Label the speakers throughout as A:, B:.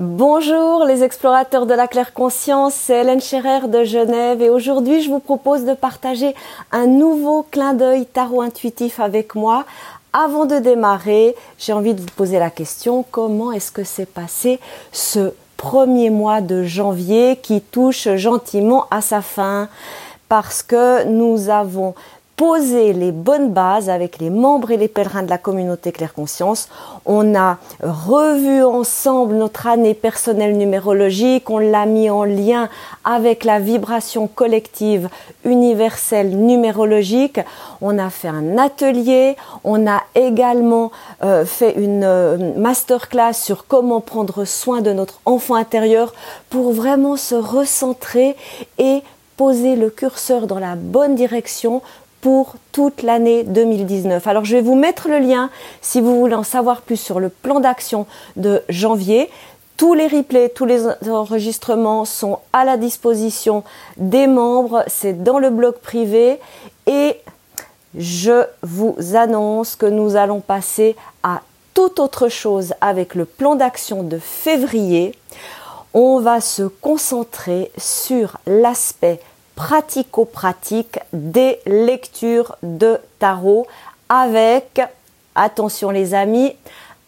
A: Bonjour les explorateurs de la claire conscience, c'est Hélène Scherer de Genève et aujourd'hui je vous propose de partager un nouveau clin d'œil tarot intuitif avec moi. Avant de démarrer, j'ai envie de vous poser la question comment est-ce que s'est passé ce premier mois de janvier qui touche gentiment à sa fin? Parce que nous avons poser les bonnes bases avec les membres et les pèlerins de la communauté Claire Conscience. On a revu ensemble notre année personnelle numérologique, on l'a mis en lien avec la vibration collective universelle numérologique. On a fait un atelier, on a également euh, fait une euh, masterclass sur comment prendre soin de notre enfant intérieur pour vraiment se recentrer et poser le curseur dans la bonne direction pour toute l'année 2019. Alors je vais vous mettre le lien si vous voulez en savoir plus sur le plan d'action de janvier. Tous les replays, tous les enregistrements sont à la disposition des membres, c'est dans le blog privé et je vous annonce que nous allons passer à toute autre chose avec le plan d'action de février. On va se concentrer sur l'aspect pratico-pratique des lectures de tarot avec, attention les amis,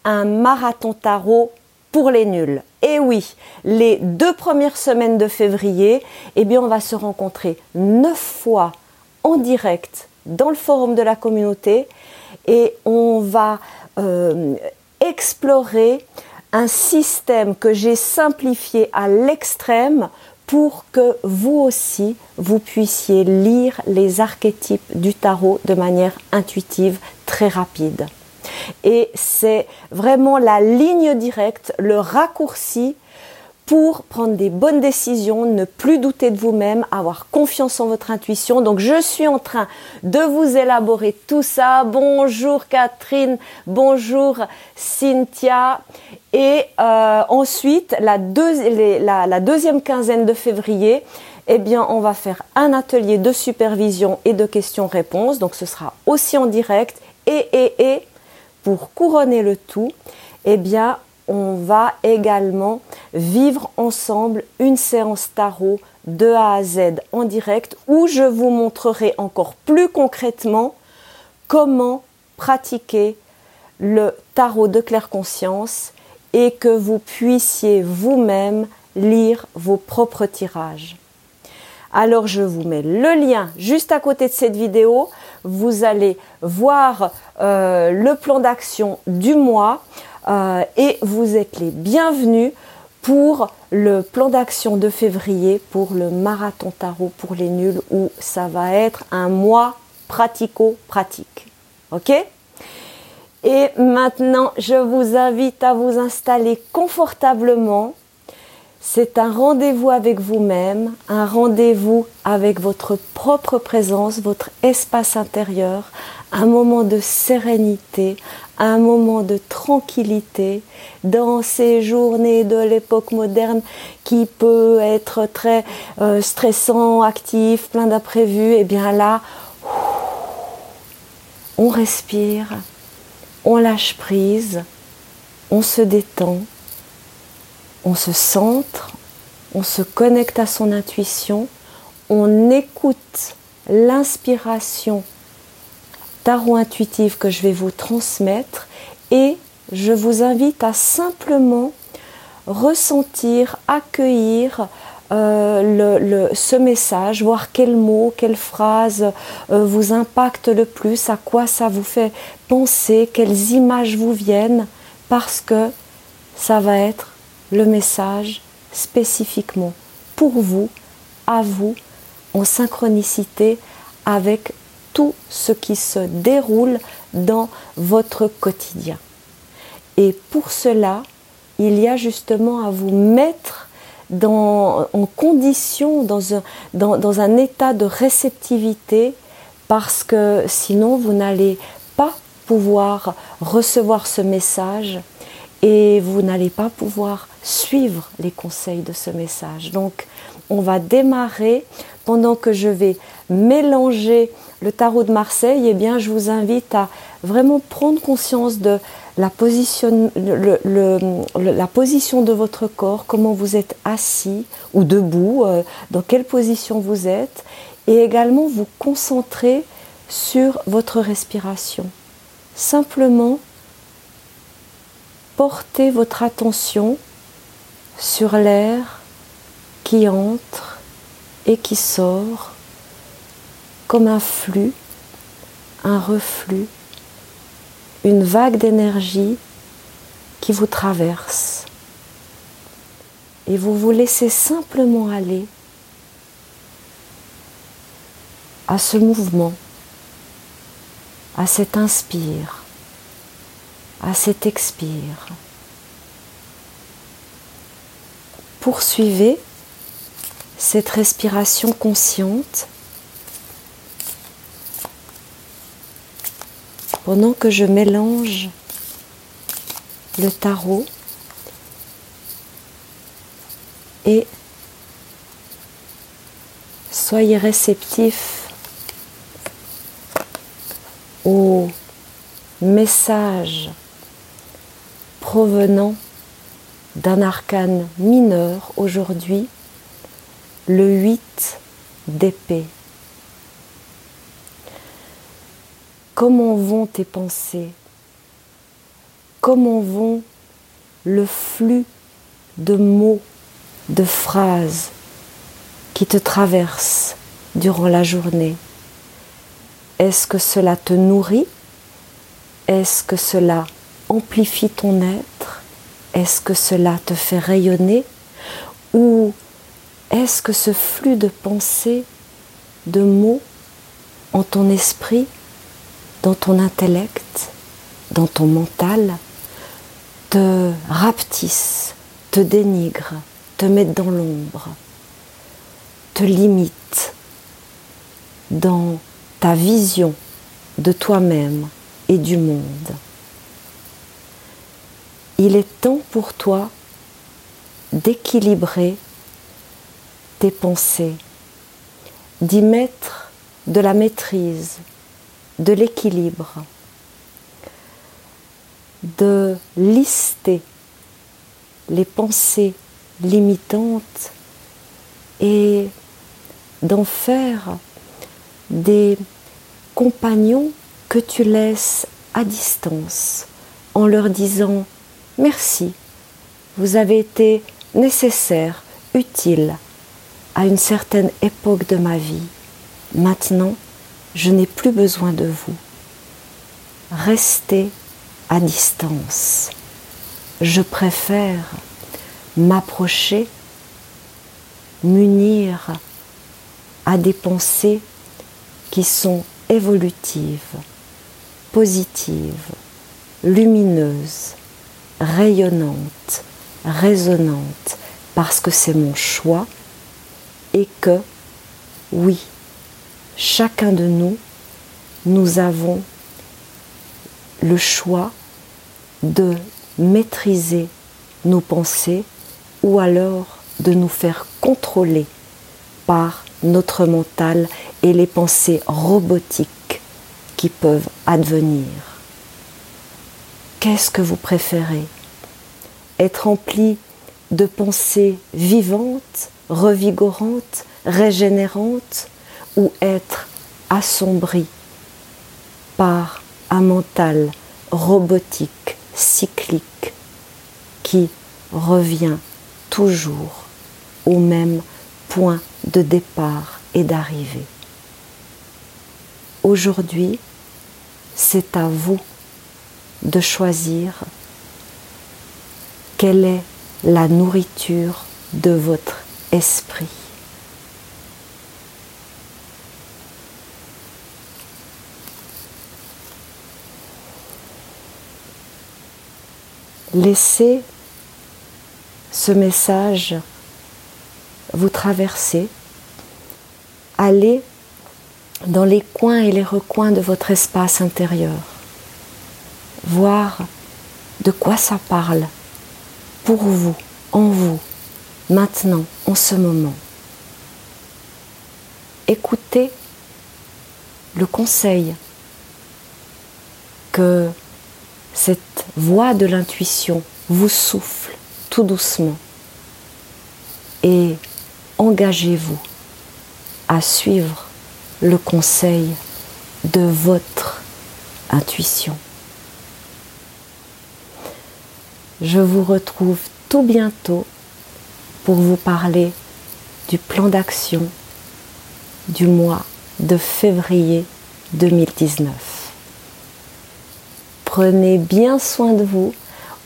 A: un marathon tarot pour les nuls. Et oui, les deux premières semaines de février, eh bien, on va se rencontrer neuf fois en direct dans le forum de la communauté et on va euh, explorer un système que j'ai simplifié à l'extrême pour que vous aussi, vous puissiez lire les archétypes du tarot de manière intuitive, très rapide. Et c'est vraiment la ligne directe, le raccourci pour prendre des bonnes décisions, ne plus douter de vous-même, avoir confiance en votre intuition. Donc je suis en train de vous élaborer tout ça. Bonjour Catherine, bonjour Cynthia. Et euh, ensuite, la, deuxième quinzaine de février, eh bien, on va faire un atelier de supervision et de questions-réponses. Donc ce sera aussi en direct. Et, et, et, pour couronner le tout, eh bien, on va également vivre ensemble une séance tarot de A à Z en direct où je vous montrerai encore plus concrètement comment pratiquer le tarot de claire conscience et que vous puissiez vous-même lire vos propres tirages. Alors je vous mets le lien juste à côté de cette vidéo. Vous allez voir euh, le plan d'action du mois. Euh, et vous êtes les bienvenus pour le plan d'action de février pour le marathon tarot pour les nuls où ça va être un mois pratico-pratique. Ok? Et maintenant, je vous invite à vous installer confortablement. C'est un rendez-vous avec vous-même, un rendez-vous avec votre propre présence, votre espace intérieur, un moment de sérénité, un moment de tranquillité dans ces journées de l'époque moderne qui peut être très euh, stressant, actif, plein d'imprévus, et eh bien là, on respire, on lâche prise, on se détend, on se centre, on se connecte à son intuition, on écoute l'inspiration tarot intuitif que je vais vous transmettre et je vous invite à simplement ressentir, accueillir euh, ce message, voir quels mots, quelles phrases euh, vous impactent le plus, à quoi ça vous fait penser, quelles images vous viennent, parce que ça va être le message spécifiquement pour vous, à vous, en synchronicité avec tout ce qui se déroule dans votre quotidien. Et pour cela, il y a justement à vous mettre en condition, dans un état de réceptivité, parce que sinon vous n'allez pas pouvoir recevoir ce message et vous n'allez pas pouvoir suivre les conseils de ce message. Donc, on va démarrer pendant que je vais mélanger le tarot de Marseille, eh bien, je vous invite à vraiment prendre conscience de la position, la position de votre corps, comment vous êtes assis ou debout, euh, dans quelle position vous êtes, et également vous concentrer sur votre respiration. Simplement portez votre attention sur l'air qui entre et qui sort comme un flux, un reflux une vague d'énergie qui vous traverse. Et vous vous laissez simplement aller à ce mouvement, à cet inspire, à cet expire. Poursuivez cette respiration consciente pendant que je mélange le tarot et soyez réceptifs aux messages provenant d'un arcane mineur aujourd'hui, le 8 d'épée. Comment vont tes pensées? Comment vont le flux de mots, de phrases qui te traversent durant la journée? Est-ce que cela te nourrit? Est-ce que cela amplifie ton être Est-ce que cela te fait rayonner Ou est-ce que ce flux de pensées, de mots en ton esprit dans ton intellect, dans ton mental, te rapetissent, te dénigrent, te mettent dans l'ombre, te limitent dans ta vision de toi-même et du monde? Il est temps pour toi d'équilibrer tes pensées, d'y mettre de la maîtrise, de l'équilibre, de lister les pensées limitantes et d'en faire des compagnons que tu laisses à distance en leur disant merci, vous avez été nécessaire, utile à une certaine époque de ma vie. Maintenant, je n'ai plus besoin de vous. Restez à distance. Je préfère m'approcher, m'unir à des pensées qui sont évolutives, positives, lumineuses, rayonnantes, résonantes, parce que c'est mon choix et que, oui, chacun de nous, nous avons le choix de maîtriser nos pensées ou alors de nous faire contrôler par notre mental et les pensées robotiques qui peuvent advenir. Qu'est-ce que vous préférez? Être rempli de pensées vivantes, revigorantes, régénérantes ou être assombri par un mental robotique, cyclique, qui revient toujours au même point de départ et d'arrivée? Aujourd'hui, c'est à vous de choisir quelle est la nourriture de votre esprit. Laissez ce message vous traverser, allez dans les coins et les recoins de votre espace intérieur, voir de quoi ça parle pour vous, en vous, maintenant, en ce moment. Écoutez le conseil que cette voix de l'intuition vous souffle tout doucement et engagez-vous à suivre le conseil de votre intuition. Je vous retrouve tout bientôt pour vous parler du plan d'action du mois de février 2019. Prenez bien soin de vous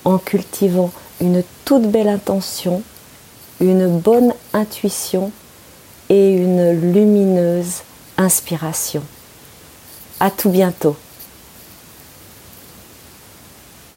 A: en cultivant une toute belle intention, une bonne intuition et une lumineuse inspiration. À tout bientôt.